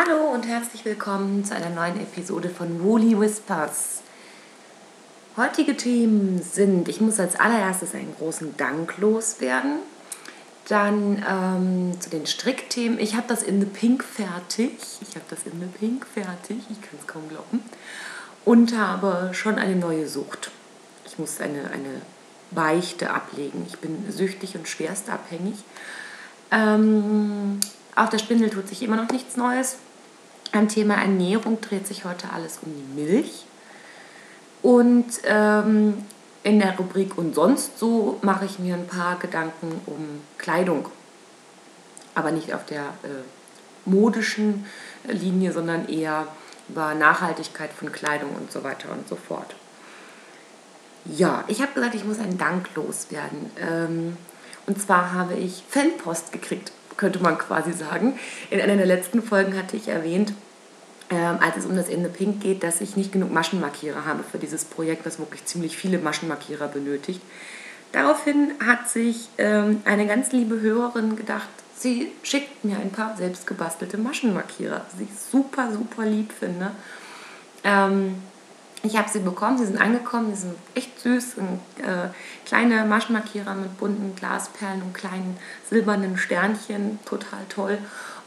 Hallo und herzlich willkommen zu einer neuen Episode von Woolly Whispers. Heutige Themen sind, ich muss als allererstes einen großen Dank loswerden. Dann ähm, zu den Strickthemen. Ich habe das in the Pink fertig. Ich habe das in the Pink fertig. Ich kann es kaum glauben. Und habe schon eine neue Sucht. Ich muss eine, eine Beichte ablegen. Ich bin süchtig und schwerst abhängig. Ähm, auf der Spindel tut sich immer noch nichts Neues. Am Thema Ernährung dreht sich heute alles um die Milch. Und ähm, in der Rubrik und sonst so mache ich mir ein paar Gedanken um Kleidung. Aber nicht auf der äh, modischen Linie, sondern eher über Nachhaltigkeit von Kleidung und so weiter und so fort. Ja, ich habe gesagt, ich muss einen Dank loswerden. Ähm, und zwar habe ich Fanpost gekriegt, könnte man quasi sagen. In einer der letzten Folgen hatte ich erwähnt, ähm, als es um das Ende Pink geht, dass ich nicht genug Maschenmarkierer habe für dieses Projekt, das wirklich ziemlich viele Maschenmarkierer benötigt. Daraufhin hat sich ähm, eine ganz liebe Hörerin gedacht, sie schickt mir ein paar selbstgebastelte Maschenmarkierer, was ich super, super lieb finde. Ähm, ich habe sie bekommen, sie sind angekommen, sie sind echt süß, sind, äh, kleine Maschenmarkierer mit bunten Glasperlen und kleinen silbernen Sternchen, total toll.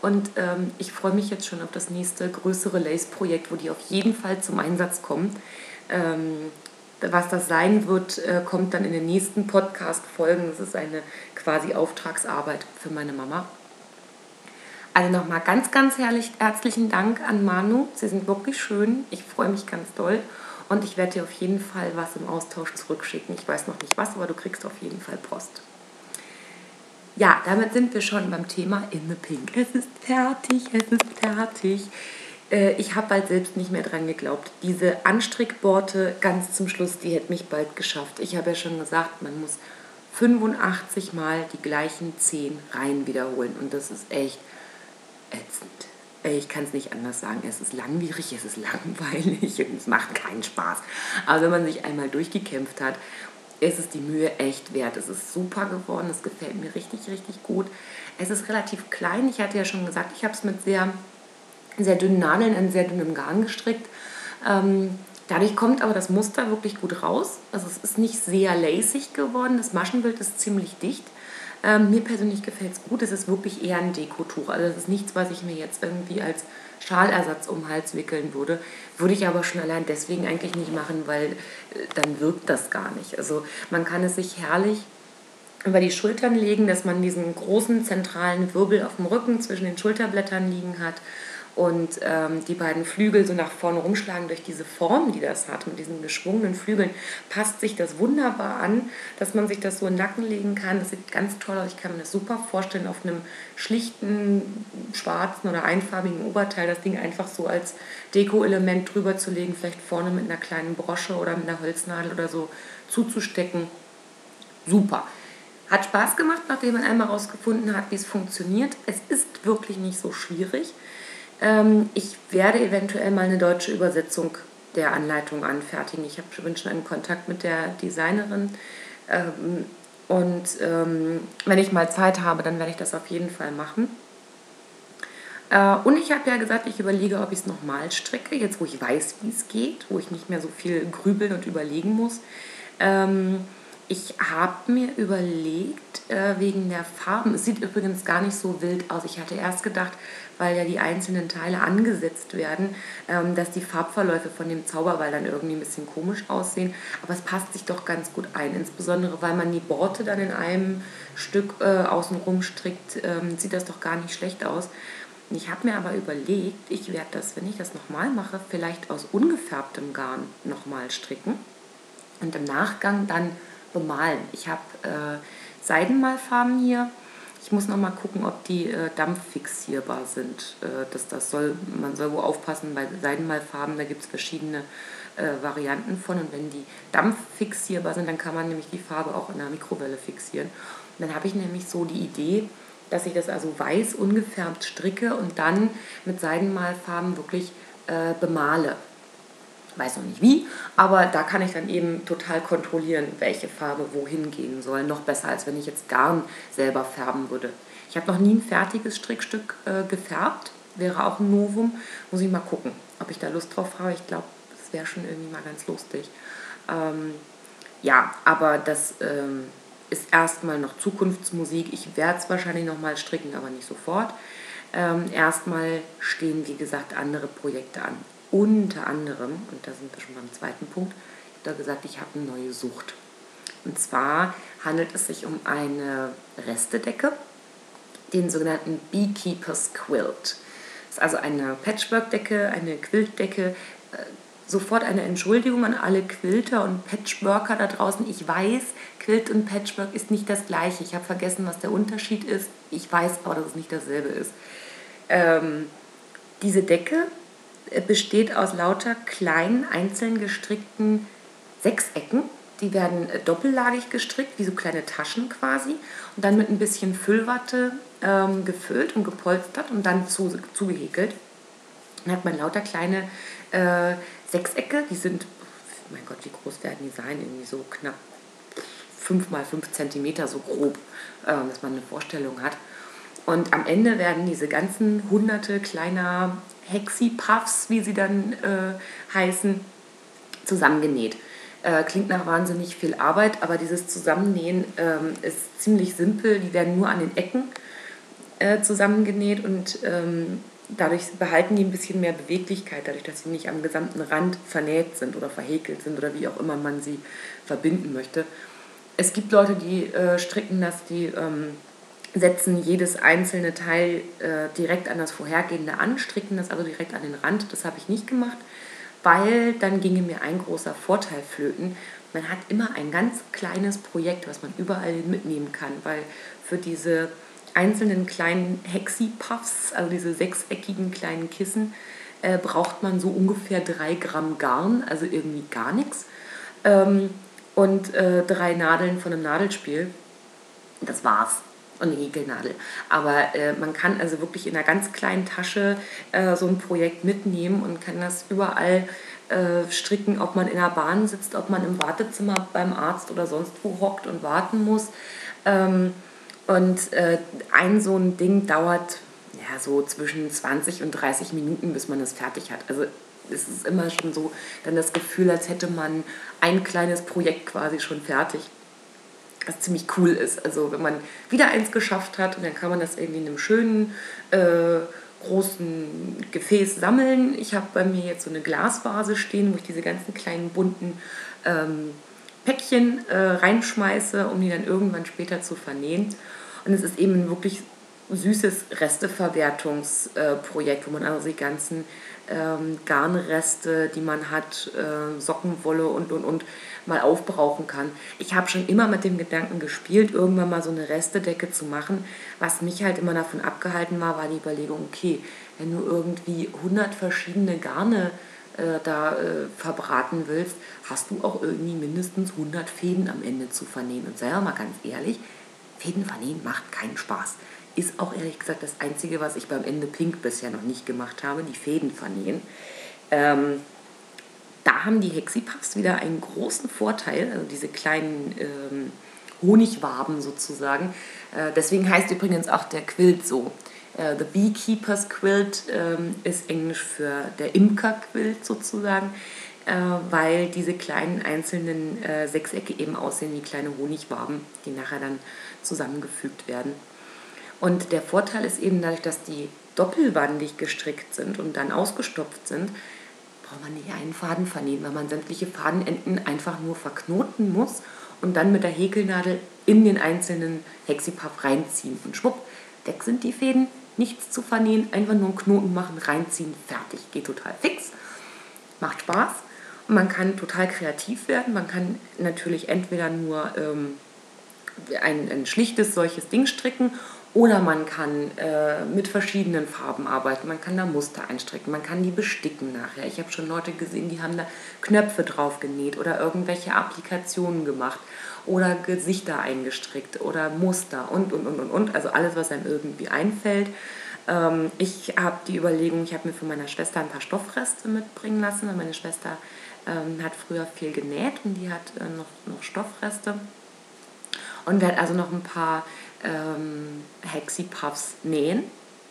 Und ähm, ich freue mich jetzt schon auf das nächste größere Lace-Projekt, wo die auf jeden Fall zum Einsatz kommen. Ähm, was das sein wird, äh, kommt dann in den nächsten Podcast-Folgen. Das ist eine quasi Auftragsarbeit für meine Mama. Also nochmal ganz, ganz herrlich, herzlichen Dank an Manu. Sie sind wirklich schön. Ich freue mich ganz doll. Und ich werde dir auf jeden Fall was im Austausch zurückschicken. Ich weiß noch nicht was, aber du kriegst auf jeden Fall Post. Ja, damit sind wir schon beim Thema In the Pink. Es ist fertig, es ist fertig. Äh, ich habe bald selbst nicht mehr dran geglaubt. Diese Anstrickborte ganz zum Schluss, die hätte mich bald geschafft. Ich habe ja schon gesagt, man muss 85 Mal die gleichen 10 Reihen wiederholen. Und das ist echt ätzend. Ich kann es nicht anders sagen. Es ist langwierig, es ist langweilig und es macht keinen Spaß. Aber wenn man sich einmal durchgekämpft hat, ist es die Mühe echt wert. Es ist super geworden, es gefällt mir richtig, richtig gut. Es ist relativ klein. Ich hatte ja schon gesagt, ich habe es mit sehr, sehr dünnen Nadeln in sehr dünnem Garn gestrickt. Ähm, dadurch kommt aber das Muster wirklich gut raus. Also es ist nicht sehr lacig geworden. Das Maschenbild ist ziemlich dicht. Ähm, mir persönlich gefällt es gut. Es ist wirklich eher ein Dekotuch. Also es ist nichts, was ich mir jetzt irgendwie als Schalersatz um den Hals wickeln würde. Würde ich aber schon allein deswegen eigentlich nicht machen, weil äh, dann wirkt das gar nicht. Also man kann es sich herrlich über die Schultern legen, dass man diesen großen zentralen Wirbel auf dem Rücken zwischen den Schulterblättern liegen hat und ähm, die beiden Flügel so nach vorne rumschlagen durch diese Form, die das hat, mit diesen geschwungenen Flügeln, passt sich das wunderbar an, dass man sich das so in den Nacken legen kann. Das sieht ganz toll aus. Ich kann mir das super vorstellen, auf einem schlichten, schwarzen oder einfarbigen Oberteil das Ding einfach so als Deko-Element drüber zu legen, vielleicht vorne mit einer kleinen Brosche oder mit einer Holznadel oder so zuzustecken. Super. Hat Spaß gemacht, nachdem man einmal herausgefunden hat, wie es funktioniert. Es ist wirklich nicht so schwierig. Ähm, ich werde eventuell mal eine deutsche Übersetzung der Anleitung anfertigen. Ich bin schon in Kontakt mit der Designerin. Ähm, und ähm, wenn ich mal Zeit habe, dann werde ich das auf jeden Fall machen. Äh, und ich habe ja gesagt, ich überlege, ob ich es nochmal stricke, jetzt wo ich weiß, wie es geht, wo ich nicht mehr so viel grübeln und überlegen muss. Ich habe mir überlegt, äh, wegen der Farben, es sieht übrigens gar nicht so wild aus. Ich hatte erst gedacht, weil ja die einzelnen Teile angesetzt werden, ähm, dass die Farbverläufe von dem Zauberball dann irgendwie ein bisschen komisch aussehen. Aber es passt sich doch ganz gut ein, insbesondere weil man die Borte dann in einem Stück äh, außenrum strickt, ähm, sieht das doch gar nicht schlecht aus. Ich habe mir aber überlegt, ich werde das, wenn ich das nochmal mache, vielleicht aus ungefärbtem Garn nochmal stricken und im Nachgang dann bemalen. Ich habe äh, Seidenmalfarben hier. Ich muss noch mal gucken, ob die äh, dampffixierbar sind. Äh, dass das soll, man soll wohl aufpassen bei Seidenmalfarben, da gibt es verschiedene äh, Varianten von. Und wenn die dampffixierbar sind, dann kann man nämlich die Farbe auch in der Mikrowelle fixieren. Und dann habe ich nämlich so die Idee, dass ich das also weiß ungefärbt stricke und dann mit Seidenmalfarben wirklich äh, bemale weiß noch nicht wie, aber da kann ich dann eben total kontrollieren, welche Farbe wohin gehen soll. Noch besser, als wenn ich jetzt Garn selber färben würde. Ich habe noch nie ein fertiges Strickstück äh, gefärbt. wäre auch ein Novum. Muss ich mal gucken, ob ich da Lust drauf habe. Ich glaube, das wäre schon irgendwie mal ganz lustig. Ähm, ja, aber das ähm, ist erstmal noch Zukunftsmusik. Ich werde es wahrscheinlich noch mal stricken, aber nicht sofort. Ähm, erstmal stehen, wie gesagt, andere Projekte an. Unter anderem, und da sind wir schon beim zweiten Punkt, ich habe da gesagt, ich habe eine neue Sucht. Und zwar handelt es sich um eine Restedecke, den sogenannten Beekeeper's Quilt. Das ist also eine Patchwork-Decke, eine Quiltdecke. Äh, sofort eine Entschuldigung an alle Quilter und Patchworker da draußen. Ich weiß, Quilt und Patchwork ist nicht das gleiche. Ich habe vergessen, was der Unterschied ist. Ich weiß aber, dass es nicht dasselbe ist. Ähm, diese Decke besteht aus lauter kleinen, einzeln gestrickten Sechsecken die werden äh, doppellagig gestrickt, wie so kleine Taschen quasi. Und dann mit ein bisschen Füllwatte ähm, gefüllt und gepolstert und dann zu, zugehäkelt. Dann hat man lauter kleine äh, Sechsecke, die sind, mein Gott, wie groß werden die sein? Irgendwie so knapp 5 mal 5 cm, so grob, äh, dass man eine Vorstellung hat. Und am Ende werden diese ganzen hunderte kleiner Hexi-Puffs, wie sie dann äh, heißen, zusammengenäht. Äh, klingt nach wahnsinnig viel Arbeit, aber dieses Zusammennähen ähm, ist ziemlich simpel. Die werden nur an den Ecken äh, zusammengenäht und ähm, dadurch behalten die ein bisschen mehr Beweglichkeit, dadurch, dass sie nicht am gesamten Rand vernäht sind oder verhäkelt sind oder wie auch immer man sie verbinden möchte. Es gibt Leute, die äh, stricken das, die ähm, setzen jedes einzelne Teil äh, direkt an das vorhergehende an, stricken das also direkt an den Rand. Das habe ich nicht gemacht weil dann ginge mir ein großer Vorteil flöten. Man hat immer ein ganz kleines Projekt, was man überall mitnehmen kann, weil für diese einzelnen kleinen Hexi-Puffs, also diese sechseckigen kleinen Kissen, äh, braucht man so ungefähr drei Gramm Garn, also irgendwie gar nichts. Ähm, und äh, drei Nadeln von einem Nadelspiel. Das war's und eine Häkelnadel. Aber äh, man kann also wirklich in einer ganz kleinen Tasche äh, so ein Projekt mitnehmen und kann das überall äh, stricken, ob man in der Bahn sitzt, ob man im Wartezimmer beim Arzt oder sonst wo hockt und warten muss. Ähm, und äh, ein so ein Ding dauert ja, so zwischen 20 und 30 Minuten, bis man es fertig hat. Also es ist immer schon so dann das Gefühl, als hätte man ein kleines Projekt quasi schon fertig was ziemlich cool ist. Also wenn man wieder eins geschafft hat und dann kann man das irgendwie in einem schönen äh, großen Gefäß sammeln. Ich habe bei mir jetzt so eine Glasvase stehen, wo ich diese ganzen kleinen bunten ähm, Päckchen äh, reinschmeiße, um die dann irgendwann später zu vernähen. Und es ist eben ein wirklich süßes Resteverwertungsprojekt, äh, wo man also die ganzen ähm, Garnreste, die man hat, äh, Sockenwolle und, und, und mal aufbrauchen kann. Ich habe schon immer mit dem Gedanken gespielt, irgendwann mal so eine Restedecke zu machen. Was mich halt immer davon abgehalten war, war die Überlegung, okay, wenn du irgendwie 100 verschiedene Garne äh, da äh, verbraten willst, hast du auch irgendwie mindestens 100 Fäden am Ende zu vernähen. Und sei mal ganz ehrlich, Fäden vernähen macht keinen Spaß. Ist auch ehrlich gesagt das Einzige, was ich beim Ende Pink bisher noch nicht gemacht habe, die Fäden vernähen. Ähm, da haben die Hexipuffs wieder einen großen Vorteil, also diese kleinen ähm, Honigwaben sozusagen. Äh, deswegen heißt übrigens auch der Quilt so. Äh, the Beekeeper's Quilt ähm, ist Englisch für der Imker-Quilt sozusagen, äh, weil diese kleinen einzelnen äh, Sechsecke eben aussehen wie kleine Honigwaben, die nachher dann zusammengefügt werden. Und der Vorteil ist eben dadurch, dass die doppelwandig gestrickt sind und dann ausgestopft sind, braucht man nicht einen Faden vernähen, weil man sämtliche Fadenenden einfach nur verknoten muss und dann mit der Häkelnadel in den einzelnen Hexipuff reinziehen. Und schwupp, weg sind die Fäden, nichts zu vernähen, einfach nur einen Knoten machen, reinziehen, fertig. Geht total fix, macht Spaß und man kann total kreativ werden. Man kann natürlich entweder nur ähm, ein, ein schlichtes solches Ding stricken oder man kann äh, mit verschiedenen Farben arbeiten, man kann da Muster einstricken, man kann die besticken nachher. Ich habe schon Leute gesehen, die haben da Knöpfe drauf genäht oder irgendwelche Applikationen gemacht oder Gesichter eingestrickt oder Muster und, und, und, und, und. Also alles, was einem irgendwie einfällt. Ähm, ich habe die Überlegung, ich habe mir von meiner Schwester ein paar Stoffreste mitbringen lassen, weil meine Schwester ähm, hat früher viel genäht und die hat äh, noch, noch Stoffreste und werde also noch ein paar ähm, Hexi-Puffs nähen.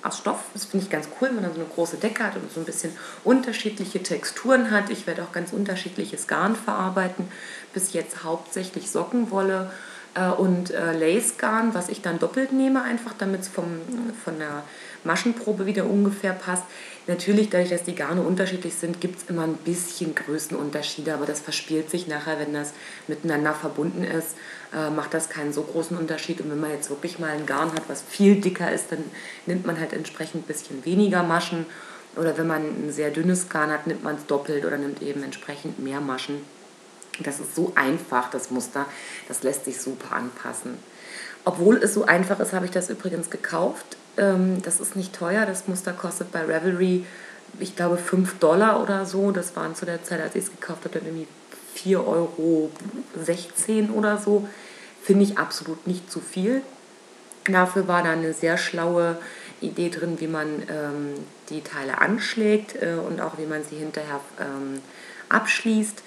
aus Stoff. Das finde ich ganz cool, wenn man so eine große Decke hat und so ein bisschen unterschiedliche Texturen hat. Ich werde auch ganz unterschiedliches Garn verarbeiten. Bis jetzt hauptsächlich Sockenwolle äh, und äh, Lace-Garn, was ich dann doppelt nehme, einfach damit es von der Maschenprobe wieder ungefähr passt. Natürlich, dadurch, dass die Garne unterschiedlich sind, gibt es immer ein bisschen Größenunterschiede, aber das verspielt sich nachher, wenn das miteinander verbunden ist, äh, macht das keinen so großen Unterschied. Und wenn man jetzt wirklich mal ein Garn hat, was viel dicker ist, dann nimmt man halt entsprechend ein bisschen weniger Maschen. Oder wenn man ein sehr dünnes Garn hat, nimmt man es doppelt oder nimmt eben entsprechend mehr Maschen. Das ist so einfach, das Muster. Das lässt sich super anpassen. Obwohl es so einfach ist, habe ich das übrigens gekauft. Ähm, das ist nicht teuer. Das Muster kostet bei Revelry, ich glaube, 5 Dollar oder so. Das waren zu der Zeit, als ich es gekauft habe, irgendwie 4,16 Euro oder so. Finde ich absolut nicht zu viel. Dafür war da eine sehr schlaue Idee drin, wie man ähm, die Teile anschlägt äh, und auch wie man sie hinterher ähm, abschließt.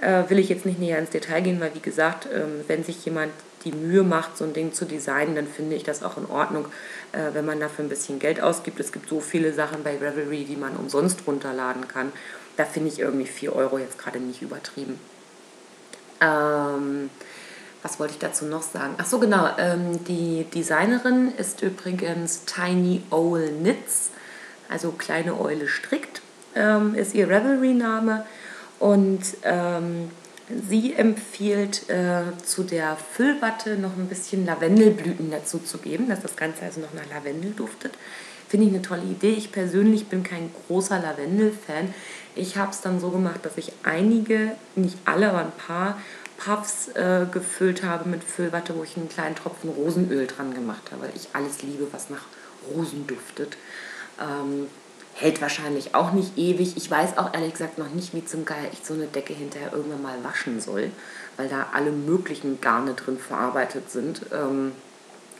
Äh, will ich jetzt nicht näher ins Detail gehen, weil wie gesagt, ähm, wenn sich jemand die Mühe macht, so ein Ding zu designen, dann finde ich das auch in Ordnung, äh, wenn man dafür ein bisschen Geld ausgibt. Es gibt so viele Sachen bei Revelry, die man umsonst runterladen kann. Da finde ich irgendwie 4 Euro jetzt gerade nicht übertrieben. Ähm, was wollte ich dazu noch sagen? Ach so, genau. Ähm, die Designerin ist übrigens Tiny Owl Knits, also kleine Eule strickt, ähm, ist ihr Revelry-Name. Und ähm, Sie empfiehlt äh, zu der Füllwatte noch ein bisschen Lavendelblüten dazu zu geben, dass das Ganze also noch nach Lavendel duftet. Finde ich eine tolle Idee. Ich persönlich bin kein großer Lavendel-Fan. Ich habe es dann so gemacht, dass ich einige, nicht alle, aber ein paar Puffs äh, gefüllt habe mit Füllwatte, wo ich einen kleinen Tropfen Rosenöl dran gemacht habe, weil ich alles liebe, was nach Rosen duftet. Ähm, hält wahrscheinlich auch nicht ewig. Ich weiß auch ehrlich gesagt noch nicht, wie zum Geier ich so eine Decke hinterher irgendwann mal waschen soll, weil da alle möglichen Garne drin verarbeitet sind. Ähm,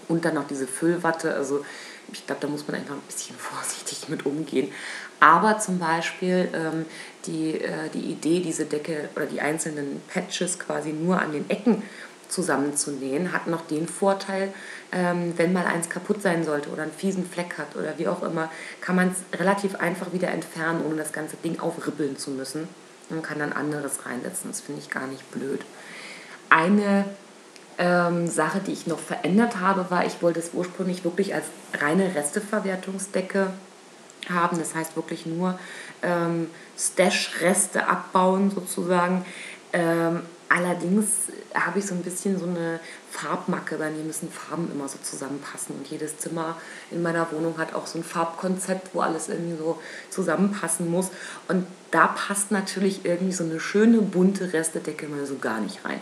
und dann noch diese Füllwatte. Also ich glaube, da muss man einfach ein bisschen vorsichtig mit umgehen. Aber zum Beispiel ähm, die, äh, die Idee, diese Decke oder die einzelnen Patches quasi nur an den Ecken zusammenzunähen, hat noch den Vorteil, ähm, wenn mal eins kaputt sein sollte oder einen fiesen Fleck hat oder wie auch immer, kann man es relativ einfach wieder entfernen, ohne das ganze Ding aufrippeln zu müssen und kann dann anderes reinsetzen. Das finde ich gar nicht blöd. Eine ähm, Sache, die ich noch verändert habe, war, ich wollte es ursprünglich wirklich als reine Resteverwertungsdecke haben. Das heißt wirklich nur ähm, Stash-Reste abbauen sozusagen. Ähm, allerdings habe ich so ein bisschen so eine Farbmacke. Bei mir müssen Farben immer so zusammenpassen. Und jedes Zimmer in meiner Wohnung hat auch so ein Farbkonzept, wo alles irgendwie so zusammenpassen muss. Und da passt natürlich irgendwie so eine schöne bunte Restedecke mal so gar nicht rein.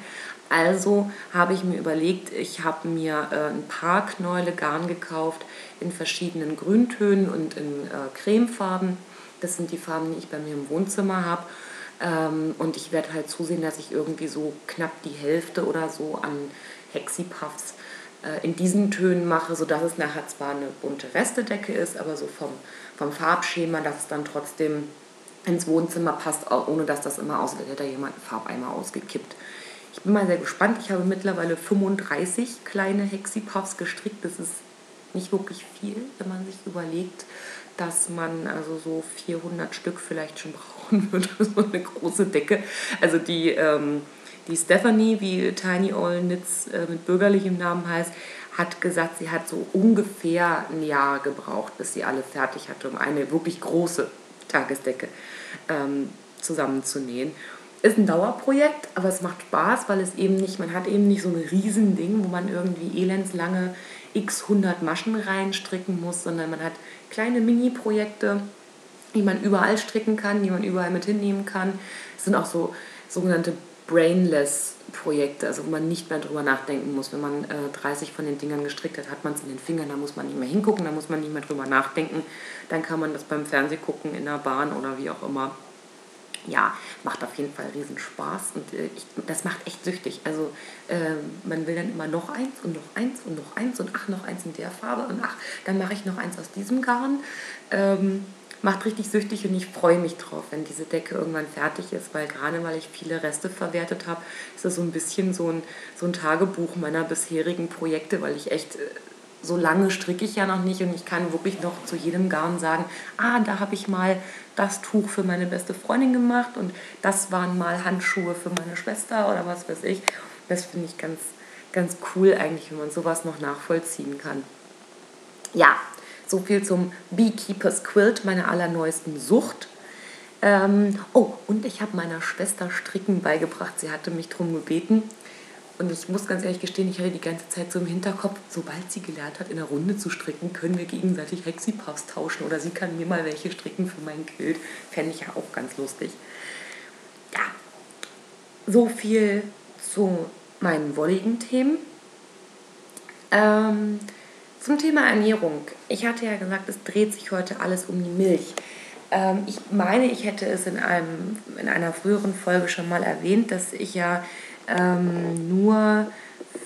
Also habe ich mir überlegt, ich habe mir äh, ein paar Knäule Garn gekauft in verschiedenen Grüntönen und in äh, Cremefarben. Das sind die Farben, die ich bei mir im Wohnzimmer habe. Ähm, und ich werde halt zusehen, dass ich irgendwie so knapp die Hälfte oder so an Hexipuffs äh, in diesen Tönen mache, sodass es nachher zwar eine bunte Restedecke ist, aber so vom, vom Farbschema, dass es dann trotzdem ins Wohnzimmer passt, ohne dass das immer aussieht, als hätte da jemand einen Farbeimer ausgekippt. Ich bin mal sehr gespannt. Ich habe mittlerweile 35 kleine Hexipuffs gestrickt. Das ist nicht wirklich viel, wenn man sich überlegt, dass man also so 400 Stück vielleicht schon brauchen würde, so eine große Decke. Also die, ähm, die Stephanie, wie Tiny All Knits äh, mit bürgerlichem Namen heißt, hat gesagt, sie hat so ungefähr ein Jahr gebraucht, bis sie alle fertig hatte, um eine wirklich große Tagesdecke ähm, zusammenzunähen. Ist ein Dauerprojekt, aber es macht Spaß, weil es eben nicht, man hat eben nicht so ein Riesending, wo man irgendwie elendslange x 100 Maschen reinstricken muss, sondern man hat kleine Mini-Projekte, die man überall stricken kann, die man überall mit hinnehmen kann. Es sind auch so sogenannte Brainless-Projekte, also wo man nicht mehr drüber nachdenken muss. Wenn man äh, 30 von den Dingern gestrickt hat, hat man es in den Fingern, da muss man nicht mehr hingucken, da muss man nicht mehr drüber nachdenken. Dann kann man das beim Fernsehgucken in der Bahn oder wie auch immer ja, macht auf jeden Fall riesen Spaß und äh, ich, das macht echt süchtig. Also äh, man will dann immer noch eins und noch eins und noch eins und ach, noch eins in der Farbe und ach, dann mache ich noch eins aus diesem Garn. Ähm, macht richtig süchtig und ich freue mich drauf, wenn diese Decke irgendwann fertig ist, weil gerade weil ich viele Reste verwertet habe, ist das so ein bisschen so ein, so ein Tagebuch meiner bisherigen Projekte, weil ich echt äh, so lange stricke ich ja noch nicht und ich kann wirklich noch zu jedem Garn sagen, ah, da habe ich mal das Tuch für meine beste Freundin gemacht und das waren mal Handschuhe für meine Schwester oder was weiß ich. Das finde ich ganz, ganz cool eigentlich, wenn man sowas noch nachvollziehen kann. Ja, so viel zum Beekeeper's Quilt, meiner allerneuesten Sucht. Ähm, oh, und ich habe meiner Schwester Stricken beigebracht. Sie hatte mich darum gebeten. Und ich muss ganz ehrlich gestehen, ich hatte die ganze Zeit so im Hinterkopf, sobald sie gelernt hat, in der Runde zu stricken, können wir gegenseitig Hexipuffs tauschen oder sie kann mir mal welche stricken für mein Quilt. Fände ich ja auch ganz lustig. Ja, so viel zu meinen wolligen Themen. Ähm, zum Thema Ernährung. Ich hatte ja gesagt, es dreht sich heute alles um die Milch. Ähm, ich meine, ich hätte es in, einem, in einer früheren Folge schon mal erwähnt, dass ich ja ähm, nur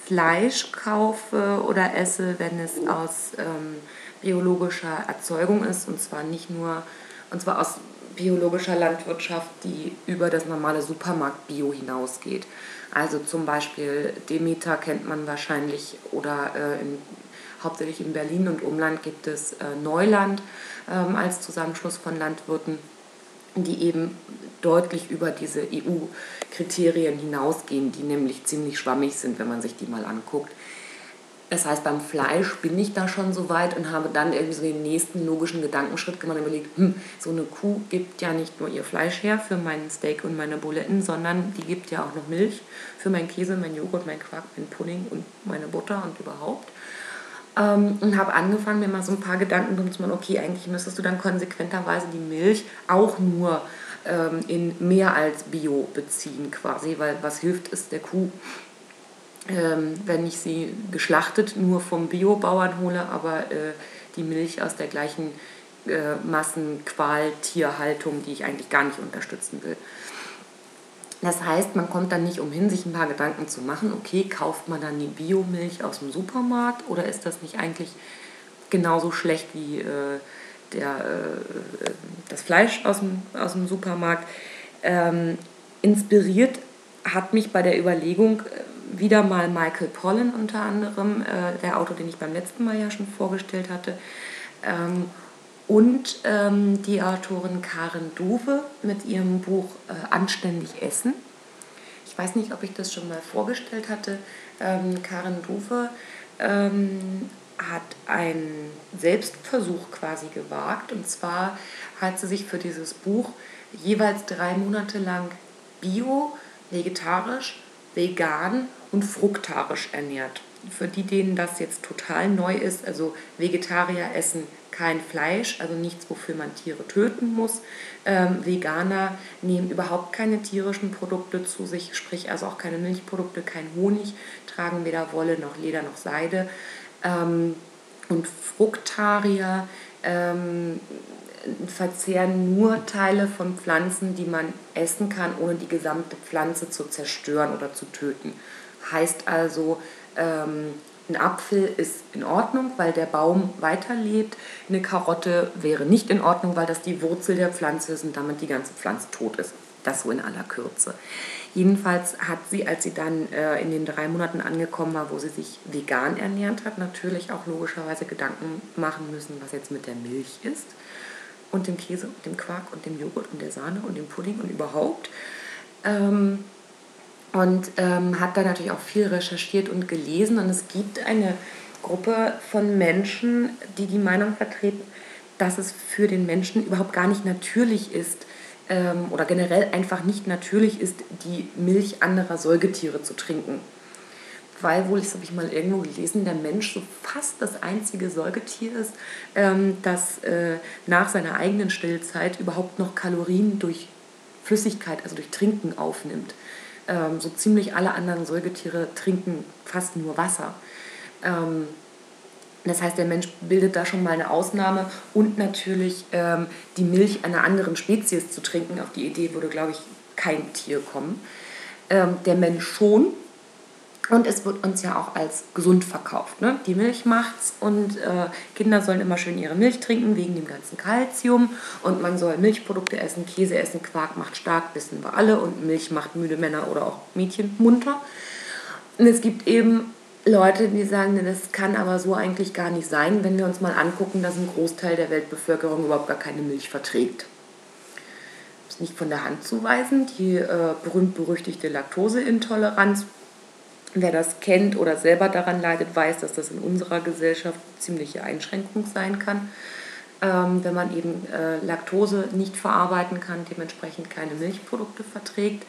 Fleisch kaufe oder esse, wenn es aus ähm, biologischer Erzeugung ist und zwar nicht nur, und zwar aus biologischer Landwirtschaft, die über das normale Supermarkt-Bio hinausgeht. Also zum Beispiel Demeter kennt man wahrscheinlich oder äh, in, hauptsächlich in Berlin und Umland gibt es äh, Neuland ähm, als Zusammenschluss von Landwirten die eben deutlich über diese EU-Kriterien hinausgehen, die nämlich ziemlich schwammig sind, wenn man sich die mal anguckt. Das heißt, beim Fleisch bin ich da schon so weit und habe dann irgendwie so den nächsten logischen Gedankenschritt gemacht und überlegt, hm, so eine Kuh gibt ja nicht nur ihr Fleisch her für meinen Steak und meine Buletten, sondern die gibt ja auch noch Milch für meinen Käse, meinen Joghurt, meinen Quark, meinen Pudding und meine Butter und überhaupt. Ähm, und habe angefangen, mir mal so ein paar Gedanken drum zu machen, okay, eigentlich müsstest du dann konsequenterweise die Milch auch nur ähm, in mehr als Bio beziehen quasi, weil was hilft es der Kuh, ähm, wenn ich sie geschlachtet nur vom Biobauern hole, aber äh, die Milch aus der gleichen äh, Massenqual-Tierhaltung, die ich eigentlich gar nicht unterstützen will. Das heißt, man kommt dann nicht umhin, sich ein paar Gedanken zu machen, okay, kauft man dann die Biomilch aus dem Supermarkt oder ist das nicht eigentlich genauso schlecht wie äh, der, äh, das Fleisch aus dem, aus dem Supermarkt? Ähm, inspiriert hat mich bei der Überlegung äh, wieder mal Michael Pollan unter anderem, äh, der Autor, den ich beim letzten Mal ja schon vorgestellt hatte. Ähm, und ähm, die Autorin Karen Duwe mit ihrem Buch äh, Anständig Essen. Ich weiß nicht, ob ich das schon mal vorgestellt hatte. Ähm, Karen ähm, hat einen Selbstversuch quasi gewagt. Und zwar hat sie sich für dieses Buch jeweils drei Monate lang bio, vegetarisch, vegan und fruktarisch ernährt. Für die, denen das jetzt total neu ist, also Vegetarier essen kein Fleisch, also nichts, wofür man Tiere töten muss. Ähm, Veganer nehmen überhaupt keine tierischen Produkte zu sich, sprich also auch keine Milchprodukte, kein Honig, tragen weder Wolle noch Leder noch Seide. Ähm, und Fruktarier ähm, verzehren nur Teile von Pflanzen, die man essen kann, ohne die gesamte Pflanze zu zerstören oder zu töten. Heißt also, ähm, ein Apfel ist in Ordnung, weil der Baum weiterlebt. Eine Karotte wäre nicht in Ordnung, weil das die Wurzel der Pflanze ist und damit die ganze Pflanze tot ist. Das so in aller Kürze. Jedenfalls hat sie, als sie dann äh, in den drei Monaten angekommen war, wo sie sich vegan ernährt hat, natürlich auch logischerweise Gedanken machen müssen, was jetzt mit der Milch ist und dem Käse und dem Quark und dem Joghurt und der Sahne und dem Pudding und überhaupt. Ähm, und ähm, hat da natürlich auch viel recherchiert und gelesen. Und es gibt eine Gruppe von Menschen, die die Meinung vertreten, dass es für den Menschen überhaupt gar nicht natürlich ist ähm, oder generell einfach nicht natürlich ist, die Milch anderer Säugetiere zu trinken. Weil wohl, das habe ich mal irgendwo gelesen, der Mensch so fast das einzige Säugetier ist, ähm, das äh, nach seiner eigenen Stillzeit überhaupt noch Kalorien durch Flüssigkeit, also durch Trinken aufnimmt. Ähm, so ziemlich alle anderen Säugetiere trinken fast nur Wasser. Ähm, das heißt, der Mensch bildet da schon mal eine Ausnahme und natürlich ähm, die Milch einer anderen Spezies zu trinken. Auf die Idee würde, glaube ich, kein Tier kommen. Ähm, der Mensch schon, und es wird uns ja auch als gesund verkauft. Ne? Die Milch macht's und äh, Kinder sollen immer schön ihre Milch trinken wegen dem ganzen Kalzium. Und man soll Milchprodukte essen, Käse essen, Quark macht stark, wissen wir alle. Und Milch macht müde Männer oder auch Mädchen munter. Und es gibt eben Leute, die sagen, das kann aber so eigentlich gar nicht sein, wenn wir uns mal angucken, dass ein Großteil der Weltbevölkerung überhaupt gar keine Milch verträgt. Das ist nicht von der Hand zu weisen, die äh, berühmt-berüchtigte Laktoseintoleranz. Wer das kennt oder selber daran leidet, weiß, dass das in unserer Gesellschaft ziemliche Einschränkung sein kann. Ähm, wenn man eben äh, Laktose nicht verarbeiten kann, dementsprechend keine Milchprodukte verträgt.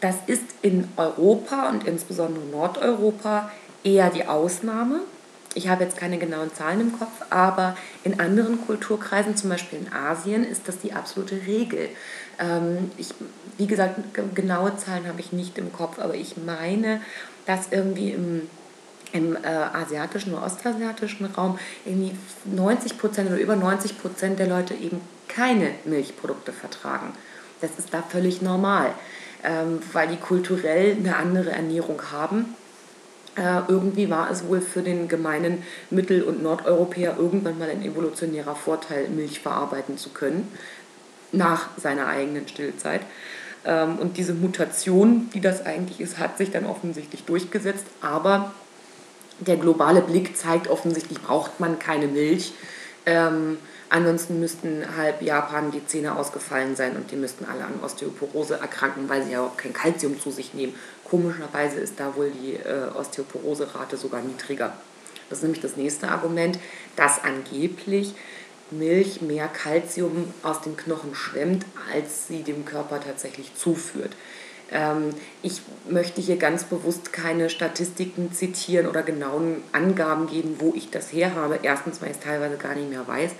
Das ist in Europa und insbesondere Nordeuropa eher die Ausnahme. Ich habe jetzt keine genauen Zahlen im Kopf, aber in anderen Kulturkreisen, zum Beispiel in Asien, ist das die absolute Regel. Ähm, ich, wie gesagt, genaue Zahlen habe ich nicht im Kopf, aber ich meine, dass irgendwie im, im äh, asiatischen oder ostasiatischen Raum irgendwie 90 Prozent oder über 90 Prozent der Leute eben keine Milchprodukte vertragen. Das ist da völlig normal, ähm, weil die kulturell eine andere Ernährung haben äh, irgendwie war es wohl für den gemeinen Mittel- und Nordeuropäer irgendwann mal ein evolutionärer Vorteil, Milch verarbeiten zu können, nach seiner eigenen Stillzeit. Ähm, und diese Mutation, die das eigentlich ist, hat sich dann offensichtlich durchgesetzt. Aber der globale Blick zeigt offensichtlich, braucht man keine Milch. Ähm, ansonsten müssten halb Japan die Zähne ausgefallen sein und die müssten alle an Osteoporose erkranken, weil sie ja auch kein Kalzium zu sich nehmen. Komischerweise ist da wohl die äh, Osteoporose-Rate sogar niedriger. Das ist nämlich das nächste Argument, dass angeblich Milch mehr Kalzium aus den Knochen schwemmt, als sie dem Körper tatsächlich zuführt. Ähm, ich möchte hier ganz bewusst keine Statistiken zitieren oder genauen Angaben geben, wo ich das her habe. Erstens, weil ich es teilweise gar nicht mehr weiß.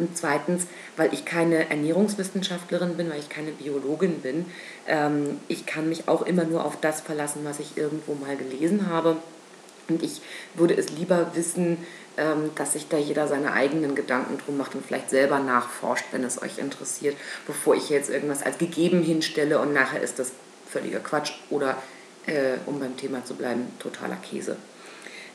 Und zweitens, weil ich keine Ernährungswissenschaftlerin bin, weil ich keine Biologin bin. Ähm, ich kann mich auch immer nur auf das verlassen, was ich irgendwo mal gelesen habe. Und ich würde es lieber wissen, ähm, dass sich da jeder seine eigenen Gedanken drum macht und vielleicht selber nachforscht, wenn es euch interessiert, bevor ich jetzt irgendwas als gegeben hinstelle und nachher ist das völliger Quatsch oder, äh, um beim Thema zu bleiben, totaler Käse.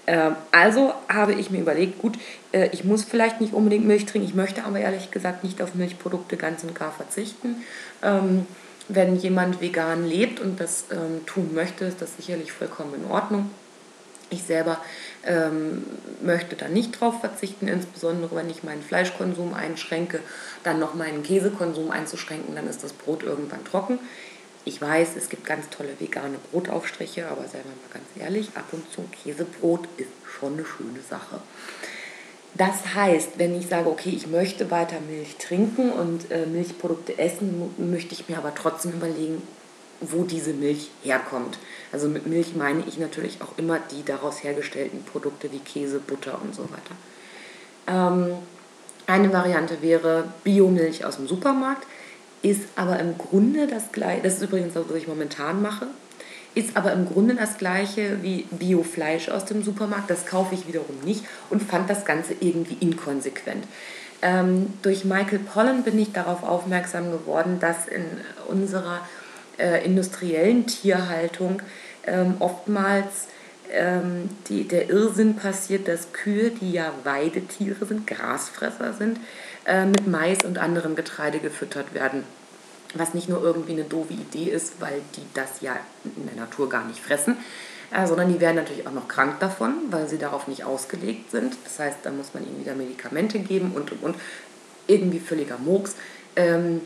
Ähm, also habe ich mir überlegt, gut, äh, ich muss vielleicht nicht unbedingt Milch trinken, ich möchte aber ehrlich gesagt nicht auf Milchprodukte ganz und gar verzichten. Ähm, wenn jemand vegan lebt und das ähm, tun möchte, ist das sicherlich vollkommen in Ordnung. Ich selber möchte da nicht drauf verzichten, insbesondere wenn ich meinen Fleischkonsum einschränke, dann noch meinen Käsekonsum einzuschränken, dann ist das Brot irgendwann trocken. Ich weiß, es gibt ganz tolle vegane Brotaufstriche, aber seien wir mal ganz ehrlich, ab und zu Käsebrot ist schon eine schöne Sache. Das heißt, wenn ich sage, okay, ich möchte weiter Milch trinken und äh, Milchprodukte essen, möchte ich mir aber trotzdem überlegen, wo diese Milch herkommt. Also mit Milch meine ich natürlich auch immer die daraus hergestellten Produkte wie Käse, Butter und so weiter. Ähm, eine Variante wäre Biomilch aus dem Supermarkt, ist aber im Grunde das gleiche, das ist übrigens das, was ich momentan mache, ist aber im Grunde das gleiche wie Biofleisch aus dem Supermarkt. Das kaufe ich wiederum nicht und fand das Ganze irgendwie inkonsequent. Ähm, durch Michael Pollan bin ich darauf aufmerksam geworden, dass in unserer äh, industriellen Tierhaltung ähm, oftmals ähm, die, der Irrsinn passiert, dass Kühe, die ja Weidetiere sind, Grasfresser sind, äh, mit Mais und anderem Getreide gefüttert werden. Was nicht nur irgendwie eine doofe Idee ist, weil die das ja in der Natur gar nicht fressen, äh, sondern die werden natürlich auch noch krank davon, weil sie darauf nicht ausgelegt sind. Das heißt, da muss man ihnen wieder Medikamente geben und und und. Irgendwie völliger Murks. Ähm,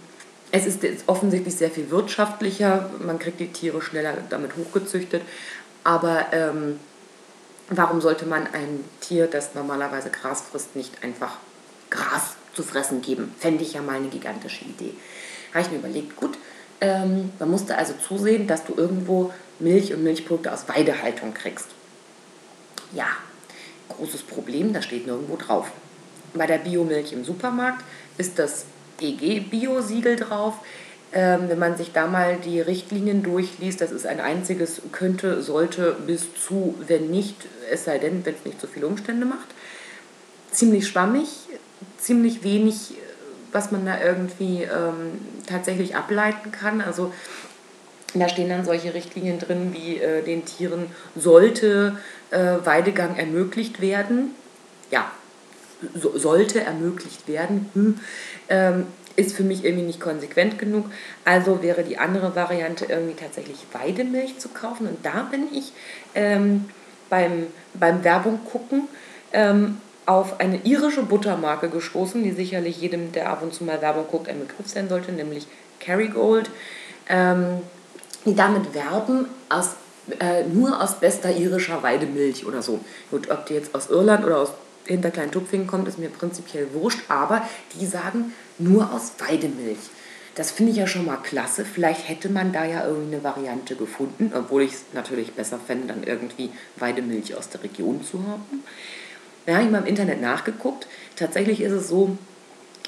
es ist offensichtlich sehr viel wirtschaftlicher, man kriegt die Tiere schneller damit hochgezüchtet, aber ähm, warum sollte man ein Tier, das normalerweise Gras frisst, nicht einfach Gras zu fressen geben? Fände ich ja mal eine gigantische Idee. Habe ich mir überlegt, gut, ähm, man musste also zusehen, dass du irgendwo Milch und Milchprodukte aus Weidehaltung kriegst. Ja, großes Problem, da steht nirgendwo drauf. Bei der Biomilch im Supermarkt ist das EG-Bio-Siegel drauf. Ähm, wenn man sich da mal die Richtlinien durchliest, das ist ein einziges könnte, sollte bis zu, wenn nicht, es sei denn, wenn es nicht so viele Umstände macht. Ziemlich schwammig, ziemlich wenig, was man da irgendwie ähm, tatsächlich ableiten kann. Also da stehen dann solche Richtlinien drin, wie äh, den Tieren sollte äh, Weidegang ermöglicht werden. Ja, so, sollte ermöglicht werden. Hm ähm, ist für mich irgendwie nicht konsequent genug. Also wäre die andere Variante irgendwie tatsächlich Weidemilch zu kaufen. Und da bin ich ähm, beim, beim Werbung gucken ähm, auf eine irische Buttermarke gestoßen, die sicherlich jedem, der ab und zu mal Werbung guckt, ein Begriff sein sollte, nämlich Kerrygold, ähm, die damit werben, aus, äh, nur aus bester irischer Weidemilch oder so. Gut, ob die jetzt aus Irland oder aus hinter Kleintupfingen kommt, ist mir prinzipiell wurscht, aber die sagen nur aus Weidemilch. Das finde ich ja schon mal klasse. Vielleicht hätte man da ja irgendwie eine Variante gefunden, obwohl ich es natürlich besser fände, dann irgendwie Weidemilch aus der Region zu haben. Da habe ich mal im Internet nachgeguckt. Tatsächlich ist es so,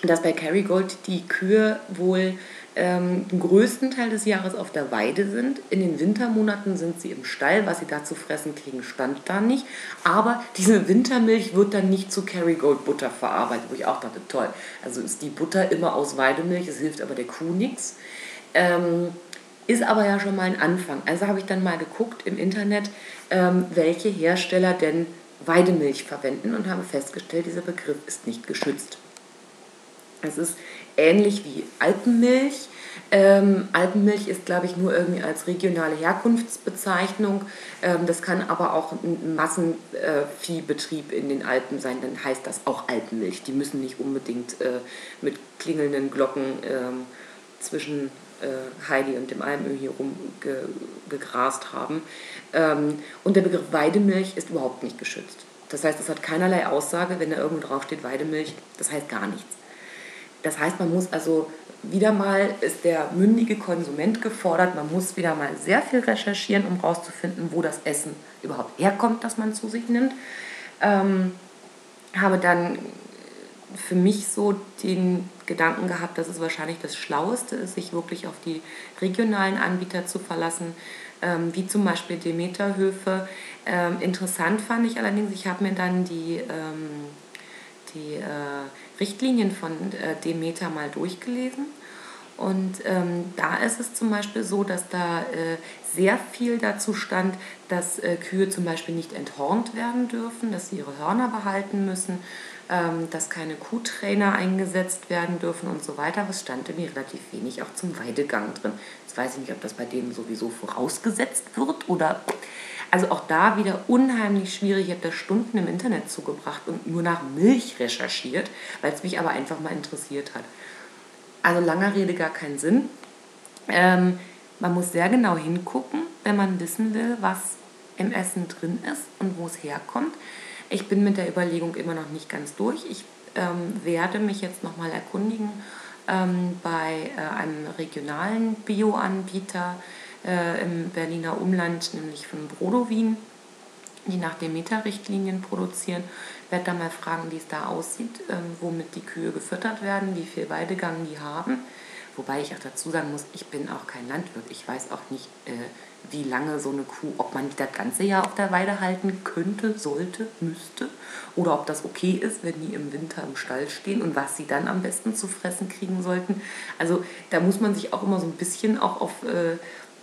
dass bei Kerrygold die Kühe wohl ähm, den größten Teil des Jahres auf der Weide sind. In den Wintermonaten sind sie im Stall. Was sie da zu fressen kriegen, stand da nicht. Aber diese Wintermilch wird dann nicht zu Kerrygold Butter verarbeitet, wo ich auch dachte, toll. Also ist die Butter immer aus Weidemilch, es hilft aber der Kuh nichts. Ähm, ist aber ja schon mal ein Anfang. Also habe ich dann mal geguckt im Internet, ähm, welche Hersteller denn Weidemilch verwenden und habe festgestellt, dieser Begriff ist nicht geschützt. Es ist ähnlich wie Alpenmilch. Ähm, Alpenmilch ist, glaube ich, nur irgendwie als regionale Herkunftsbezeichnung. Ähm, das kann aber auch ein Massenviehbetrieb äh, in den Alpen sein, dann heißt das auch Alpenmilch. Die müssen nicht unbedingt äh, mit klingelnden Glocken ähm, zwischen Heidi und dem Almöh hier rumgegrast haben. Ähm, und der Begriff Weidemilch ist überhaupt nicht geschützt. Das heißt, es hat keinerlei Aussage, wenn da irgendwo draufsteht Weidemilch, das heißt gar nichts. Das heißt, man muss also wieder mal, ist der mündige Konsument gefordert, man muss wieder mal sehr viel recherchieren, um herauszufinden, wo das Essen überhaupt herkommt, das man zu sich nimmt. Ähm, habe dann für mich so den Gedanken gehabt, dass es wahrscheinlich das Schlaueste ist, sich wirklich auf die regionalen Anbieter zu verlassen, ähm, wie zum Beispiel Demeterhöfe. Ähm, interessant fand ich allerdings, ich habe mir dann die, ähm, die äh, Richtlinien von äh, Demeter mal durchgelesen. Und ähm, da ist es zum Beispiel so, dass da äh, sehr viel dazu stand, dass äh, Kühe zum Beispiel nicht enthornt werden dürfen, dass sie ihre Hörner behalten müssen, ähm, dass keine Kuhtrainer eingesetzt werden dürfen und so weiter. Was stand irgendwie relativ wenig auch zum Weidegang drin. Jetzt weiß ich nicht, ob das bei denen sowieso vorausgesetzt wird oder. Also auch da wieder unheimlich schwierig. Ich habe da Stunden im Internet zugebracht und nur nach Milch recherchiert, weil es mich aber einfach mal interessiert hat. Also langer Rede gar keinen Sinn. Ähm, man muss sehr genau hingucken, wenn man wissen will, was im Essen drin ist und wo es herkommt. Ich bin mit der Überlegung immer noch nicht ganz durch. Ich ähm, werde mich jetzt nochmal erkundigen ähm, bei äh, einem regionalen Bioanbieter äh, im Berliner Umland, nämlich von Brodowin, die nach den Meta-Richtlinien produzieren. Ich werde da mal fragen, wie es da aussieht, ähm, womit die Kühe gefüttert werden, wie viel Weidegang die haben. Wobei ich auch dazu sagen muss, ich bin auch kein Landwirt. Ich weiß auch nicht, äh, wie lange so eine Kuh, ob man die das ganze Jahr auf der Weide halten könnte, sollte, müsste. Oder ob das okay ist, wenn die im Winter im Stall stehen und was sie dann am besten zu fressen kriegen sollten. Also da muss man sich auch immer so ein bisschen auch auf, äh,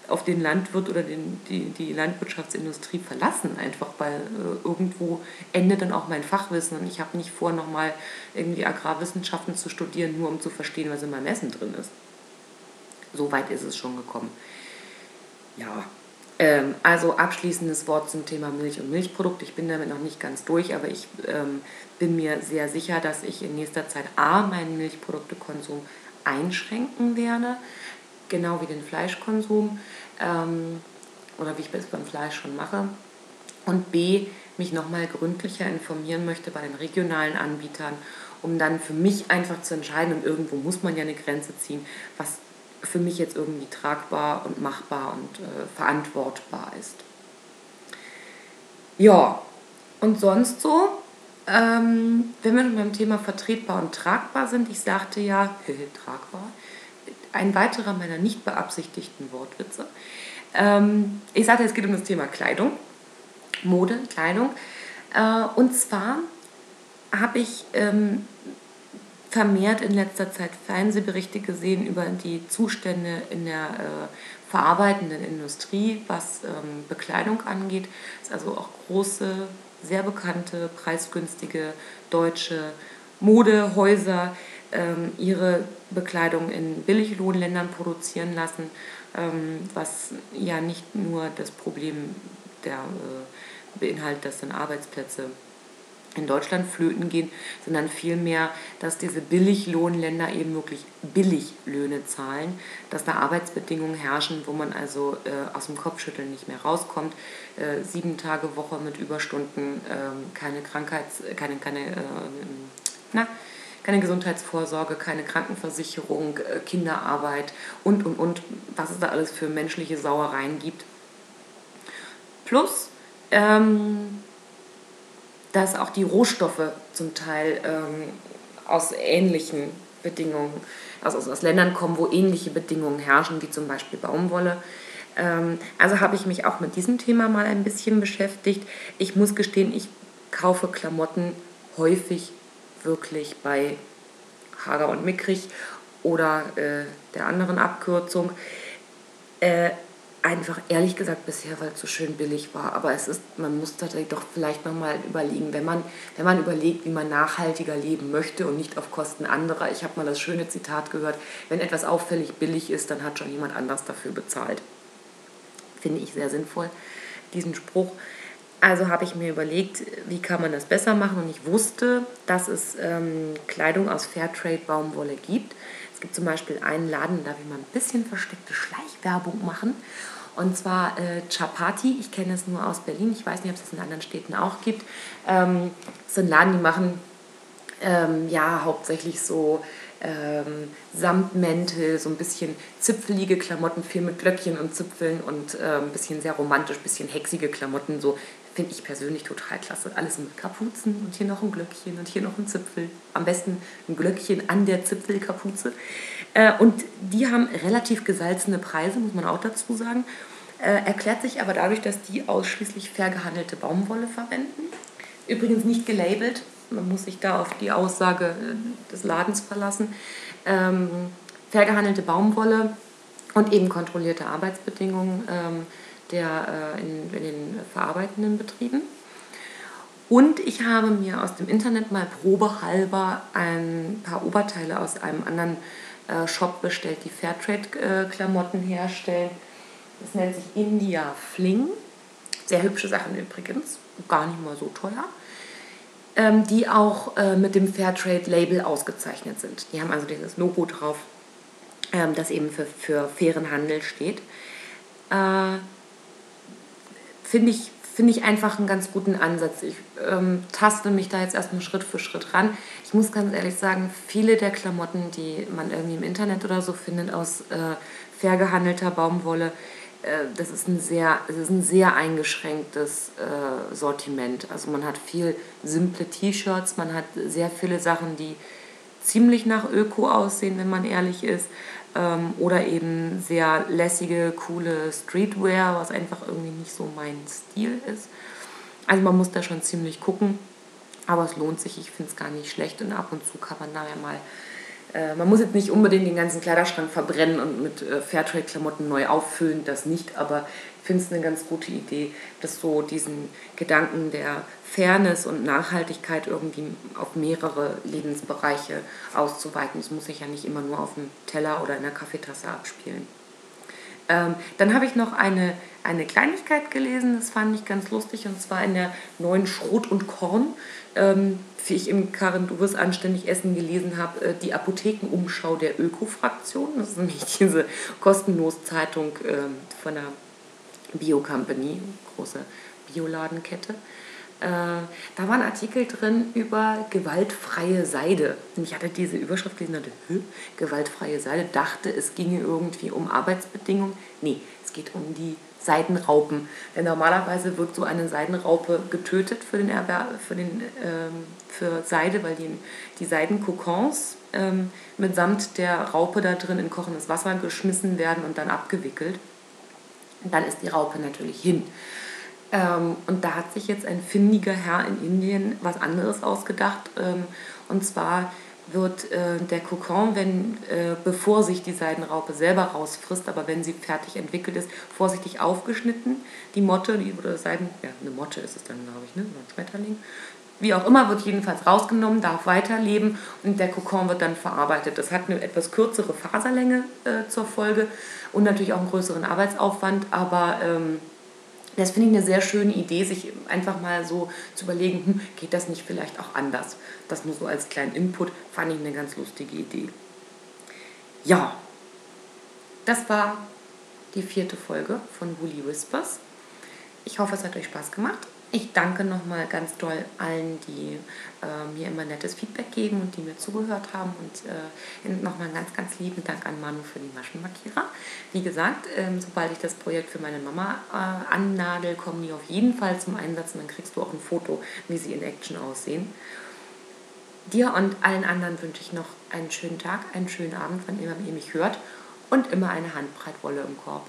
auf den Landwirt oder den, die, die Landwirtschaftsindustrie verlassen, einfach weil äh, irgendwo endet dann auch mein Fachwissen und ich habe nicht vor, nochmal irgendwie Agrarwissenschaften zu studieren, nur um zu verstehen, was in meinem Essen drin ist. So weit ist es schon gekommen. Ja, ähm, also abschließendes Wort zum Thema Milch und Milchprodukte. Ich bin damit noch nicht ganz durch, aber ich ähm, bin mir sehr sicher, dass ich in nächster Zeit A, meinen Milchproduktekonsum einschränken werde, genau wie den Fleischkonsum ähm, oder wie ich es beim Fleisch schon mache. Und B, mich nochmal gründlicher informieren möchte bei den regionalen Anbietern, um dann für mich einfach zu entscheiden, und irgendwo muss man ja eine Grenze ziehen, was für mich jetzt irgendwie tragbar und machbar und äh, verantwortbar ist. Ja, und sonst so, ähm, wenn wir schon beim Thema vertretbar und tragbar sind, ich sagte ja, tragbar, ein weiterer meiner nicht beabsichtigten Wortwitze. Ähm, ich sagte, es geht um das Thema Kleidung, Mode, Kleidung. Äh, und zwar habe ich ähm, vermehrt in letzter Zeit Fernsehberichte gesehen über die Zustände in der äh, verarbeitenden Industrie, was ähm, Bekleidung angeht. Es also auch große, sehr bekannte, preisgünstige deutsche Modehäuser ähm, ihre Bekleidung in Billiglohnländern produzieren lassen, ähm, was ja nicht nur das Problem der äh, beinhaltet das dann Arbeitsplätze in Deutschland flöten gehen, sondern vielmehr, dass diese Billiglohnländer eben wirklich Billiglöhne zahlen, dass da Arbeitsbedingungen herrschen, wo man also äh, aus dem Kopfschütteln nicht mehr rauskommt. Äh, sieben Tage Woche mit Überstunden, äh, keine Krankheits-, keine, keine, äh, na, keine Gesundheitsvorsorge, keine Krankenversicherung, äh, Kinderarbeit und, und, und, was es da alles für menschliche Sauereien gibt. Plus, ähm, dass auch die Rohstoffe zum Teil ähm, aus ähnlichen Bedingungen, also aus Ländern kommen, wo ähnliche Bedingungen herrschen, wie zum Beispiel Baumwolle. Ähm, also habe ich mich auch mit diesem Thema mal ein bisschen beschäftigt. Ich muss gestehen, ich kaufe Klamotten häufig wirklich bei Hager und Mickrig oder äh, der anderen Abkürzung. Äh, einfach ehrlich gesagt bisher, weil es so schön billig war. Aber es ist, man muss tatsächlich doch vielleicht nochmal überlegen, wenn man, wenn man überlegt, wie man nachhaltiger leben möchte und nicht auf Kosten anderer. Ich habe mal das schöne Zitat gehört, wenn etwas auffällig billig ist, dann hat schon jemand anders dafür bezahlt. Finde ich sehr sinnvoll, diesen Spruch. Also habe ich mir überlegt, wie kann man das besser machen und ich wusste, dass es ähm, Kleidung aus Fairtrade Baumwolle gibt. Es gibt zum Beispiel einen Laden, da will man ein bisschen versteckte Schleichwerbung machen. Und zwar äh, Chapati. Ich kenne es nur aus Berlin. Ich weiß nicht, ob es es in anderen Städten auch gibt. Ähm, das ein Laden, die machen ähm, ja hauptsächlich so ähm, Samtmäntel, so ein bisschen zipfelige Klamotten, viel mit Glöckchen und Zipfeln und äh, ein bisschen sehr romantisch, ein bisschen hexige Klamotten, so finde ich persönlich total klasse. Alles mit Kapuzen und hier noch ein Glöckchen und hier noch ein Zipfel. Am besten ein Glöckchen an der Zipfelkapuze. Äh, und die haben relativ gesalzene Preise, muss man auch dazu sagen. Äh, erklärt sich aber dadurch, dass die ausschließlich fair gehandelte Baumwolle verwenden. Übrigens nicht gelabelt. Man muss sich da auf die Aussage äh, des Ladens verlassen. Ähm, fair gehandelte Baumwolle und eben kontrollierte Arbeitsbedingungen. Ähm, der, äh, in, in den verarbeitenden Betrieben. Und ich habe mir aus dem Internet mal probehalber ein paar Oberteile aus einem anderen äh, Shop bestellt, die Fairtrade-Klamotten herstellen. Das nennt sich India Fling. Sehr hübsche Sachen übrigens, gar nicht mal so teuer. Ähm, die auch äh, mit dem Fairtrade-Label ausgezeichnet sind. Die haben also dieses Logo drauf, ähm, das eben für, für fairen Handel steht. Äh, finde ich, find ich einfach einen ganz guten Ansatz. Ich ähm, taste mich da jetzt erstmal Schritt für Schritt ran. Ich muss ganz ehrlich sagen, viele der Klamotten, die man irgendwie im Internet oder so findet aus äh, fair gehandelter Baumwolle, äh, das ist ein sehr, das ist ein sehr eingeschränktes äh, Sortiment. Also man hat viel simple T-Shirts, man hat sehr viele Sachen, die ziemlich nach Öko aussehen, wenn man ehrlich ist ähm, oder eben sehr lässige, coole Streetwear, was einfach irgendwie nicht so mein Stil ist. Also man muss da schon ziemlich gucken, aber es lohnt sich, ich finde es gar nicht schlecht und ab und zu kann man da ja mal äh, man muss jetzt nicht unbedingt den ganzen Kleiderschrank verbrennen und mit äh, Fairtrade-Klamotten neu auffüllen, das nicht, aber finde es eine ganz gute Idee, das so diesen Gedanken der Fairness und Nachhaltigkeit irgendwie auf mehrere Lebensbereiche auszuweiten. Das muss sich ja nicht immer nur auf dem Teller oder in der Kaffeetasse abspielen. Ähm, dann habe ich noch eine, eine Kleinigkeit gelesen, das fand ich ganz lustig, und zwar in der neuen Schrot und Korn, ähm, wie ich im Karin Duves Anständig Essen gelesen habe, äh, die Apothekenumschau der Öko-Fraktion. Das ist nämlich diese kostenlose Zeitung äh, von der Bio-Company, große Bioladenkette. Äh, da war ein Artikel drin über gewaltfreie Seide. Und ich hatte diese Überschrift gelesen und dachte, gewaltfreie Seide, dachte, es ginge irgendwie um Arbeitsbedingungen. Nee, es geht um die Seidenraupen. Denn normalerweise wird so eine Seidenraupe getötet für, den Erwerb, für, den, ähm, für Seide, weil die, die Seidenkokons ähm, mitsamt der Raupe da drin in kochendes Wasser geschmissen werden und dann abgewickelt. Dann ist die Raupe natürlich hin. Ähm, und da hat sich jetzt ein findiger Herr in Indien was anderes ausgedacht. Ähm, und zwar wird äh, der Kokon, wenn, äh, bevor sich die Seidenraupe selber rausfrisst, aber wenn sie fertig entwickelt ist, vorsichtig aufgeschnitten. Die Motte, die oder Seiden, ja, eine Motte ist es dann, glaube ich, ne? oder ein Schmetterling. Wie auch immer, wird jedenfalls rausgenommen, darf weiterleben und der Kokon wird dann verarbeitet. Das hat eine etwas kürzere Faserlänge äh, zur Folge und natürlich auch einen größeren Arbeitsaufwand, aber ähm, Das finde ich eine sehr schöne Idee, sich einfach mal so zu überlegen, hm, geht das nicht vielleicht auch anders? Das nur so als kleinen Input fand ich eine ganz lustige Idee. Ja, das war die vierte Folge von Woolly Whispers. Ich hoffe, es hat euch Spaß gemacht. Ich danke nochmal ganz doll allen, die äh, mir immer nettes Feedback geben und die mir zugehört haben. Und äh, nochmal ganz, ganz lieben Dank an Manu für die Maschenmarkierer. Wie gesagt, ähm, sobald ich das Projekt für meine Mama äh, annadel, kommen die auf jeden Fall zum Einsatz und dann kriegst du auch ein Foto, wie sie in Action aussehen. Dir und allen anderen wünsche ich noch einen schönen Tag, einen schönen Abend, wann immer ihr mich hört und immer eine Handbreit Wolle im Korb.